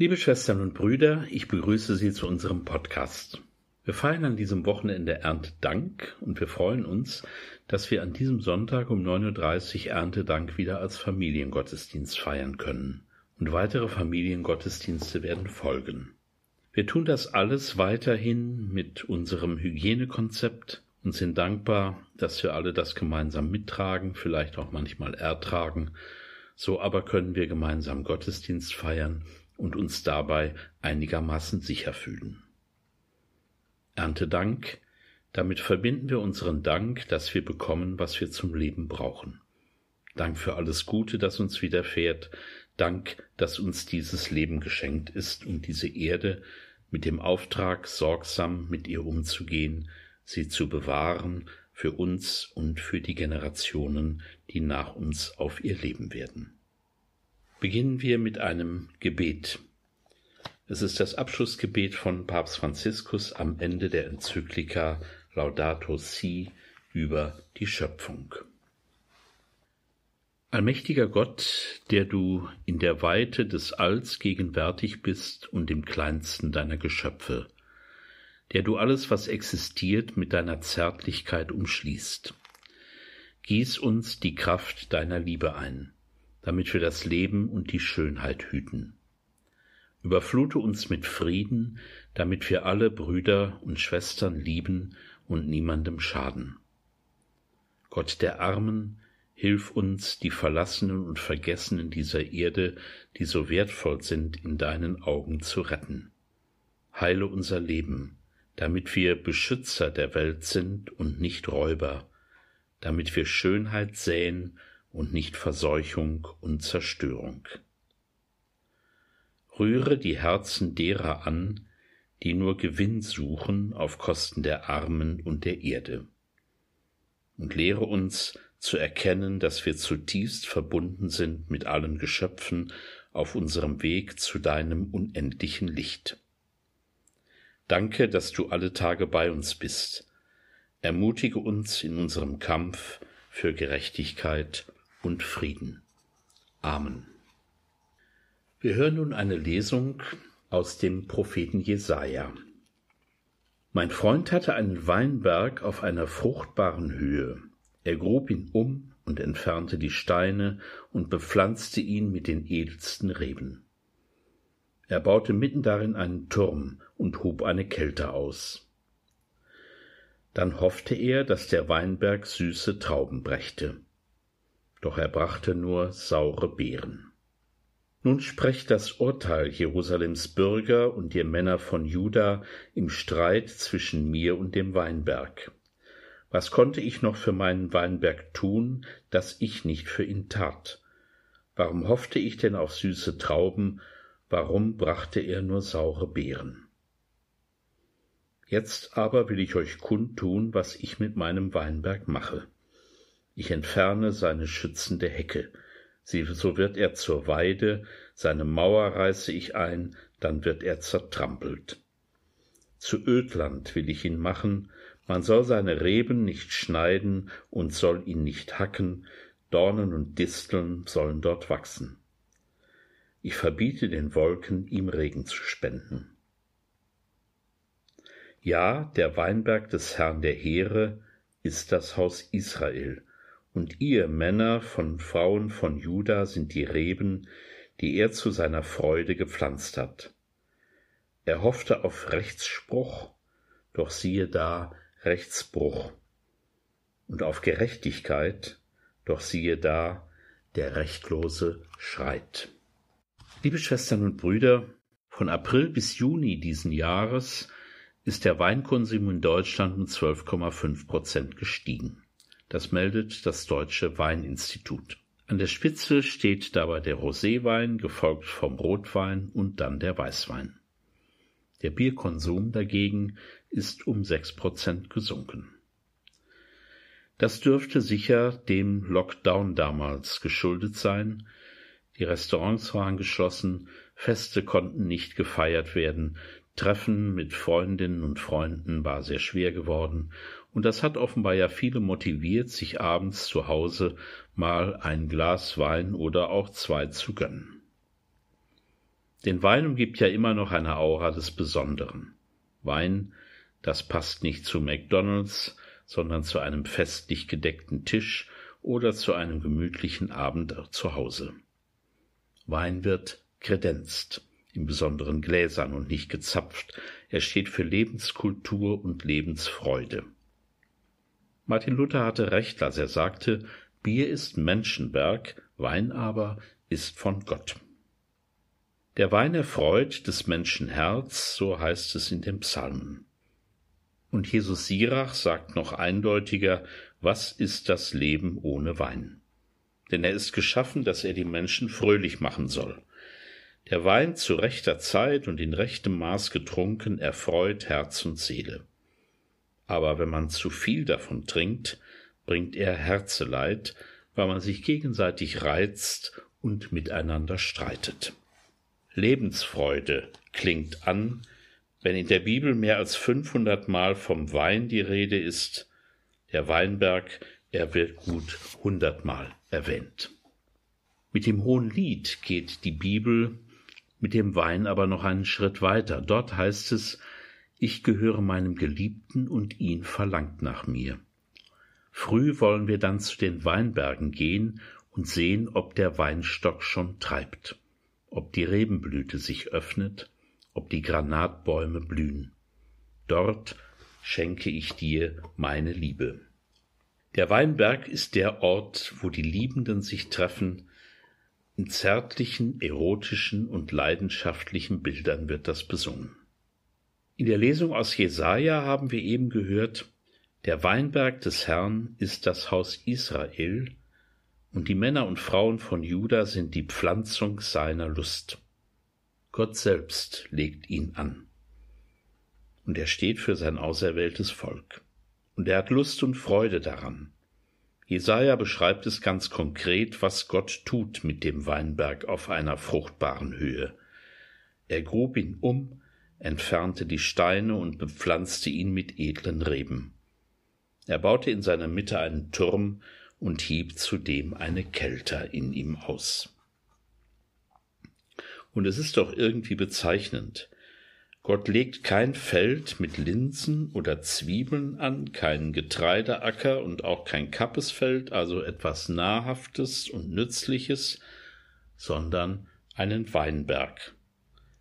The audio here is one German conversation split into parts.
Liebe Schwestern und Brüder, ich begrüße Sie zu unserem Podcast. Wir feiern an diesem Wochenende Erntedank und wir freuen uns, dass wir an diesem Sonntag um 9.30 Uhr Erntedank wieder als Familiengottesdienst feiern können. Und weitere Familiengottesdienste werden folgen. Wir tun das alles weiterhin mit unserem Hygienekonzept und sind dankbar, dass wir alle das gemeinsam mittragen, vielleicht auch manchmal ertragen. So aber können wir gemeinsam Gottesdienst feiern und uns dabei einigermaßen sicher fühlen. Erntedank, damit verbinden wir unseren Dank, dass wir bekommen, was wir zum Leben brauchen. Dank für alles Gute, das uns widerfährt, Dank, dass uns dieses Leben geschenkt ist und diese Erde mit dem Auftrag, sorgsam mit ihr umzugehen, sie zu bewahren für uns und für die Generationen, die nach uns auf ihr leben werden. Beginnen wir mit einem Gebet. Es ist das Abschlussgebet von Papst Franziskus am Ende der Enzyklika Laudato Si über die Schöpfung. Allmächtiger Gott, der du in der Weite des Alls gegenwärtig bist und im kleinsten deiner Geschöpfe, der du alles, was existiert, mit deiner Zärtlichkeit umschließt. Gieß uns die Kraft deiner Liebe ein damit wir das Leben und die Schönheit hüten. Überflute uns mit Frieden, damit wir alle Brüder und Schwestern lieben und niemandem schaden. Gott der Armen, hilf uns, die Verlassenen und Vergessenen dieser Erde, die so wertvoll sind, in deinen Augen zu retten. Heile unser Leben, damit wir Beschützer der Welt sind und nicht Räuber, damit wir Schönheit säen und nicht Verseuchung und Zerstörung. Rühre die Herzen derer an, die nur Gewinn suchen auf Kosten der Armen und der Erde. Und lehre uns zu erkennen, dass wir zutiefst verbunden sind mit allen Geschöpfen auf unserem Weg zu deinem unendlichen Licht. Danke, dass du alle Tage bei uns bist. Ermutige uns in unserem Kampf für Gerechtigkeit und Frieden. Amen. Wir hören nun eine Lesung aus dem Propheten Jesaja. Mein Freund hatte einen Weinberg auf einer fruchtbaren Höhe. Er grub ihn um und entfernte die Steine und bepflanzte ihn mit den edelsten Reben. Er baute mitten darin einen Turm und hob eine Kälte aus. Dann hoffte er, dass der Weinberg süße Trauben brächte doch er brachte nur saure Beeren. Nun sprecht das Urteil Jerusalems Bürger und ihr Männer von Juda im Streit zwischen mir und dem Weinberg. Was konnte ich noch für meinen Weinberg tun, das ich nicht für ihn tat? Warum hoffte ich denn auf süße Trauben, warum brachte er nur saure Beeren? Jetzt aber will ich euch kundtun, was ich mit meinem Weinberg mache. Ich entferne seine schützende Hecke. So wird er zur Weide, seine Mauer reiße ich ein, dann wird er zertrampelt. Zu Ödland will ich ihn machen, man soll seine Reben nicht schneiden und soll ihn nicht hacken, Dornen und Disteln sollen dort wachsen. Ich verbiete den Wolken, ihm Regen zu spenden. Ja, der Weinberg des Herrn der Heere ist das Haus Israel, und ihr Männer von Frauen von Juda sind die Reben, die er zu seiner Freude gepflanzt hat. Er hoffte auf Rechtsspruch, doch siehe da Rechtsbruch, und auf Gerechtigkeit, doch siehe da der Rechtlose schreit. Liebe Schwestern und Brüder, von April bis Juni diesen Jahres ist der Weinkonsum in Deutschland um 12,5 Prozent gestiegen. Das meldet das Deutsche Weininstitut. An der Spitze steht dabei der Roséwein, gefolgt vom Rotwein und dann der Weißwein. Der Bierkonsum dagegen ist um sechs Prozent gesunken. Das dürfte sicher dem Lockdown damals geschuldet sein. Die Restaurants waren geschlossen, Feste konnten nicht gefeiert werden, Treffen mit Freundinnen und Freunden war sehr schwer geworden, und das hat offenbar ja viele motiviert, sich abends zu Hause mal ein Glas Wein oder auch zwei zu gönnen. Den Wein umgibt ja immer noch eine Aura des Besonderen. Wein, das passt nicht zu McDonalds, sondern zu einem festlich gedeckten Tisch oder zu einem gemütlichen Abend zu Hause. Wein wird kredenzt, in besonderen Gläsern und nicht gezapft. Er steht für Lebenskultur und Lebensfreude. Martin Luther hatte recht, als er sagte, Bier ist Menschenwerk, Wein aber ist von Gott. Der Wein erfreut des Menschen Herz, so heißt es in dem Psalmen. Und Jesus Sirach sagt noch eindeutiger, was ist das Leben ohne Wein? Denn er ist geschaffen, dass er die Menschen fröhlich machen soll. Der Wein zu rechter Zeit und in rechtem Maß getrunken erfreut Herz und Seele. Aber wenn man zu viel davon trinkt, bringt er Herzeleid, weil man sich gegenseitig reizt und miteinander streitet. Lebensfreude klingt an, wenn in der Bibel mehr als 500 Mal vom Wein die Rede ist, der Weinberg, er wird gut hundertmal erwähnt. Mit dem Hohen Lied geht die Bibel mit dem Wein aber noch einen Schritt weiter. Dort heißt es, ich gehöre meinem Geliebten und ihn verlangt nach mir. Früh wollen wir dann zu den Weinbergen gehen und sehen, ob der Weinstock schon treibt, ob die Rebenblüte sich öffnet, ob die Granatbäume blühen. Dort schenke ich dir meine Liebe. Der Weinberg ist der Ort, wo die Liebenden sich treffen, in zärtlichen, erotischen und leidenschaftlichen Bildern wird das besungen. In der Lesung aus Jesaja haben wir eben gehört, der Weinberg des Herrn ist das Haus Israel, und die Männer und Frauen von Juda sind die Pflanzung seiner Lust. Gott selbst legt ihn an. Und er steht für sein auserwähltes Volk. Und er hat Lust und Freude daran. Jesaja beschreibt es ganz konkret, was Gott tut mit dem Weinberg auf einer fruchtbaren Höhe. Er grub ihn um, entfernte die Steine und bepflanzte ihn mit edlen Reben. Er baute in seiner Mitte einen Turm und hieb zudem eine Kelter in ihm aus. Und es ist doch irgendwie bezeichnend. Gott legt kein Feld mit Linsen oder Zwiebeln an, keinen Getreideacker und auch kein Kappesfeld, also etwas Nahrhaftes und Nützliches, sondern einen Weinberg.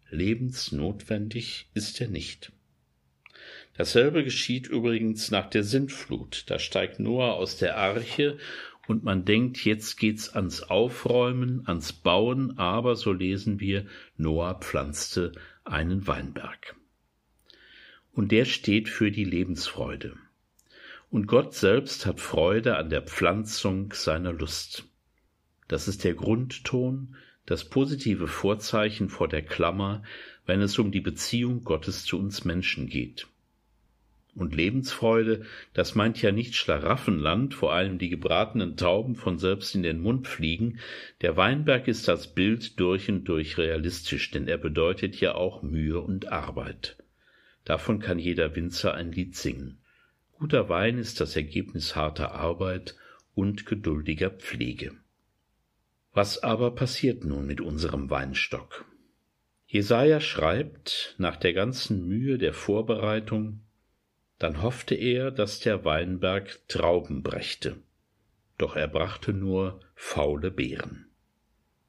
Lebensnotwendig ist er nicht. Dasselbe geschieht übrigens nach der Sintflut. Da steigt Noah aus der Arche und man denkt, jetzt geht's ans Aufräumen, ans Bauen, aber so lesen wir, Noah pflanzte einen Weinberg. Und der steht für die Lebensfreude. Und Gott selbst hat Freude an der Pflanzung seiner Lust. Das ist der Grundton, das positive Vorzeichen vor der Klammer, wenn es um die Beziehung Gottes zu uns Menschen geht. Und Lebensfreude, das meint ja nicht Schlaraffenland, vor allem die gebratenen Tauben von selbst in den Mund fliegen. Der Weinberg ist als Bild durch und durch realistisch, denn er bedeutet ja auch Mühe und Arbeit. Davon kann jeder Winzer ein Lied singen. Guter Wein ist das Ergebnis harter Arbeit und geduldiger Pflege. Was aber passiert nun mit unserem Weinstock? Jesaja schreibt, nach der ganzen Mühe der Vorbereitung, dann hoffte er, dass der Weinberg Trauben brächte. Doch er brachte nur faule Beeren.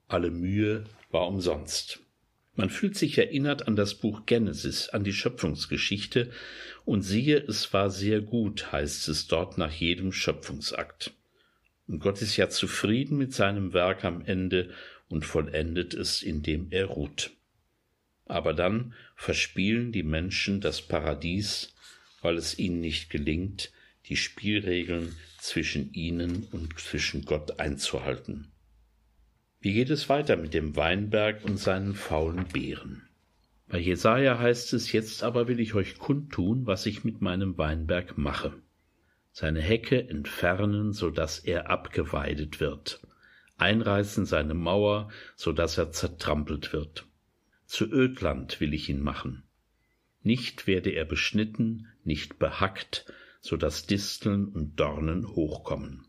Alle Mühe war umsonst. Man fühlt sich erinnert an das Buch Genesis, an die Schöpfungsgeschichte, und siehe, es war sehr gut, heißt es dort nach jedem Schöpfungsakt. Und Gott ist ja zufrieden mit seinem Werk am Ende und vollendet es, indem er ruht. Aber dann verspielen die Menschen das Paradies, weil es ihnen nicht gelingt, die Spielregeln zwischen ihnen und zwischen Gott einzuhalten. Wie geht es weiter mit dem Weinberg und seinen faulen Beeren? Bei Jesaja heißt es, jetzt aber will ich euch kundtun, was ich mit meinem Weinberg mache seine Hecke entfernen, so dass er abgeweidet wird, einreißen seine Mauer, so dass er zertrampelt wird. Zu Ödland will ich ihn machen. Nicht werde er beschnitten, nicht behackt, so dass Disteln und Dornen hochkommen.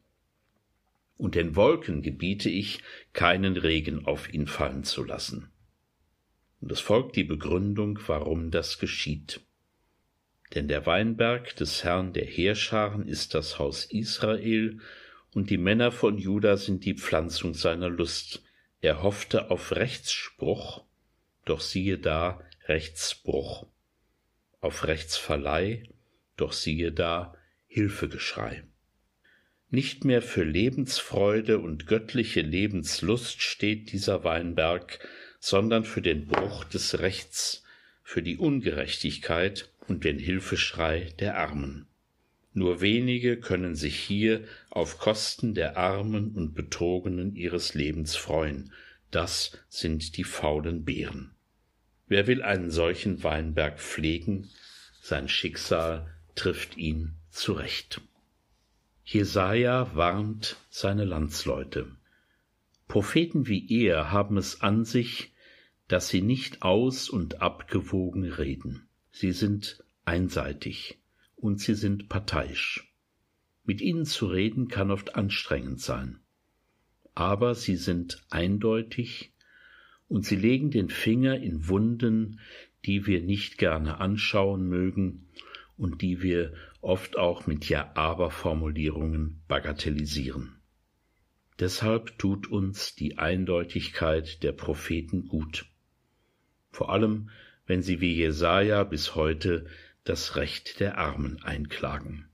Und den Wolken gebiete ich, keinen Regen auf ihn fallen zu lassen. Und es folgt die Begründung, warum das geschieht. Denn der Weinberg des Herrn der Heerscharen ist das Haus Israel, und die Männer von Juda sind die Pflanzung seiner Lust. Er hoffte auf Rechtsspruch, doch siehe da Rechtsbruch. Auf Rechtsverleih, doch siehe da Hilfegeschrei. Nicht mehr für Lebensfreude und göttliche Lebenslust steht dieser Weinberg, sondern für den Bruch des Rechts, für die Ungerechtigkeit und den Hilfeschrei der Armen. Nur wenige können sich hier auf Kosten der Armen und Betrogenen ihres Lebens freuen, das sind die faulen Beeren. Wer will einen solchen Weinberg pflegen? Sein Schicksal trifft ihn zurecht. Jesaja warnt seine Landsleute. Propheten wie er haben es an sich, dass sie nicht aus und abgewogen reden. Sie sind einseitig und sie sind parteiisch. Mit ihnen zu reden kann oft anstrengend sein. Aber sie sind eindeutig und sie legen den Finger in Wunden, die wir nicht gerne anschauen mögen und die wir oft auch mit Ja-Aber-Formulierungen bagatellisieren. Deshalb tut uns die Eindeutigkeit der Propheten gut. Vor allem, wenn sie wie Jesaja bis heute das Recht der Armen einklagen.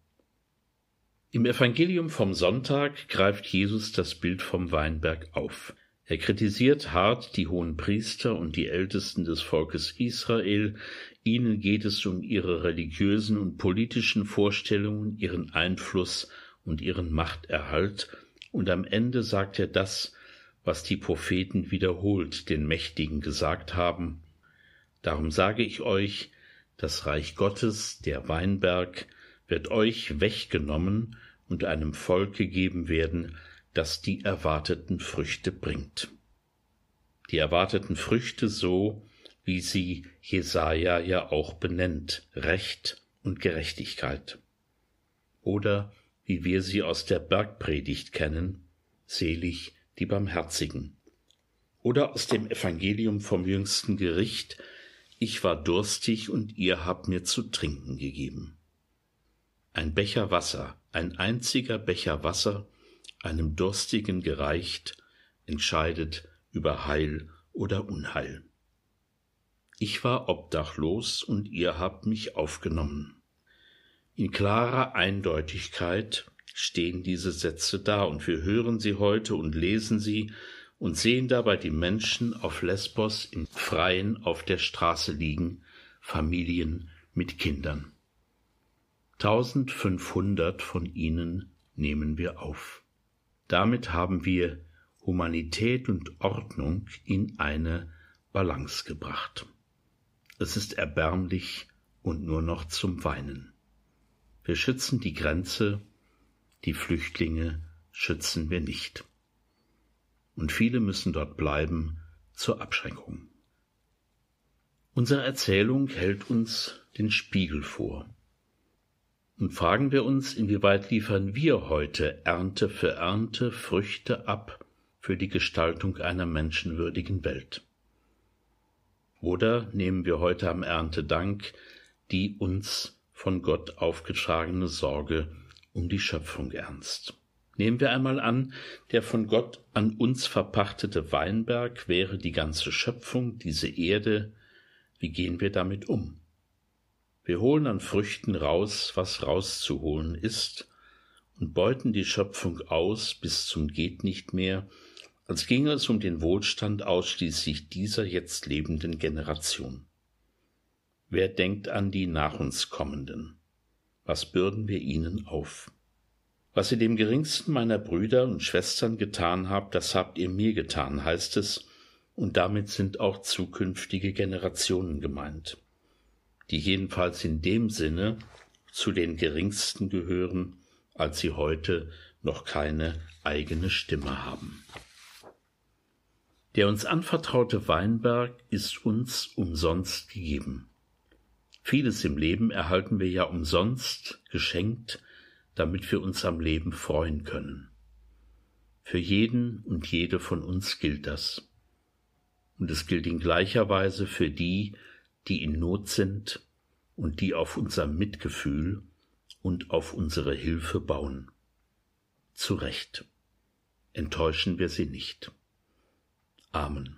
Im Evangelium vom Sonntag greift Jesus das Bild vom Weinberg auf. Er kritisiert hart die hohen Priester und die Ältesten des Volkes Israel. Ihnen geht es um ihre religiösen und politischen Vorstellungen, ihren Einfluss und ihren Machterhalt. Und am Ende sagt er das, was die Propheten wiederholt den Mächtigen gesagt haben. Darum sage ich euch, das Reich Gottes, der Weinberg, wird euch weggenommen und einem Volk gegeben werden, das die erwarteten Früchte bringt. Die erwarteten Früchte so, wie sie Jesaja ja auch benennt, Recht und Gerechtigkeit. Oder wie wir sie aus der Bergpredigt kennen, selig die Barmherzigen. Oder aus dem Evangelium vom jüngsten Gericht, ich war durstig und ihr habt mir zu trinken gegeben. Ein Becher Wasser, ein einziger Becher Wasser, einem Durstigen gereicht, entscheidet über Heil oder Unheil. Ich war obdachlos und ihr habt mich aufgenommen. In klarer Eindeutigkeit stehen diese Sätze da und wir hören sie heute und lesen sie und sehen dabei die Menschen auf Lesbos im Freien auf der Straße liegen, Familien mit Kindern. 1500 von ihnen nehmen wir auf. Damit haben wir Humanität und Ordnung in eine Balance gebracht. Es ist erbärmlich und nur noch zum Weinen. Wir schützen die Grenze, die Flüchtlinge schützen wir nicht und viele müssen dort bleiben zur Abschränkung. Unsere Erzählung hält uns den Spiegel vor. Und fragen wir uns, inwieweit liefern wir heute Ernte für Ernte Früchte ab für die Gestaltung einer menschenwürdigen Welt? Oder nehmen wir heute am Erntedank die uns von Gott aufgetragene Sorge um die Schöpfung ernst? Nehmen wir einmal an, der von Gott an uns verpachtete Weinberg wäre die ganze Schöpfung, diese Erde. Wie gehen wir damit um? Wir holen an Früchten raus, was rauszuholen ist, und beuten die Schöpfung aus bis zum geht nicht mehr, als ginge es um den Wohlstand ausschließlich dieser jetzt lebenden Generation. Wer denkt an die nach uns kommenden? Was bürden wir ihnen auf? Was ihr dem geringsten meiner Brüder und Schwestern getan habt, das habt ihr mir getan, heißt es, und damit sind auch zukünftige Generationen gemeint, die jedenfalls in dem Sinne zu den geringsten gehören, als sie heute noch keine eigene Stimme haben. Der uns anvertraute Weinberg ist uns umsonst gegeben. Vieles im Leben erhalten wir ja umsonst geschenkt, damit wir uns am Leben freuen können. Für jeden und jede von uns gilt das. Und es gilt in gleicher Weise für die, die in Not sind und die auf unser Mitgefühl und auf unsere Hilfe bauen. Zu Recht enttäuschen wir sie nicht. Amen.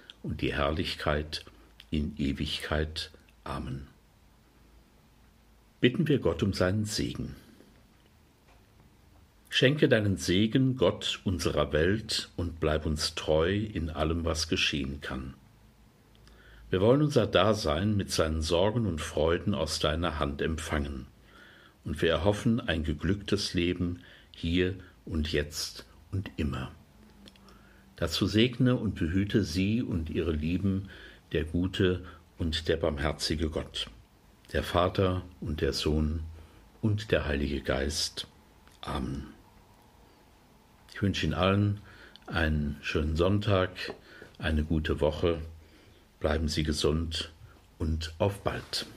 und die Herrlichkeit in Ewigkeit. Amen. Bitten wir Gott um seinen Segen. Schenke deinen Segen, Gott unserer Welt, und bleib uns treu in allem, was geschehen kann. Wir wollen unser Dasein mit seinen Sorgen und Freuden aus deiner Hand empfangen, und wir erhoffen ein geglücktes Leben hier und jetzt und immer. Dazu segne und behüte sie und ihre Lieben der gute und der barmherzige Gott, der Vater und der Sohn und der Heilige Geist. Amen. Ich wünsche Ihnen allen einen schönen Sonntag, eine gute Woche. Bleiben Sie gesund und auf bald.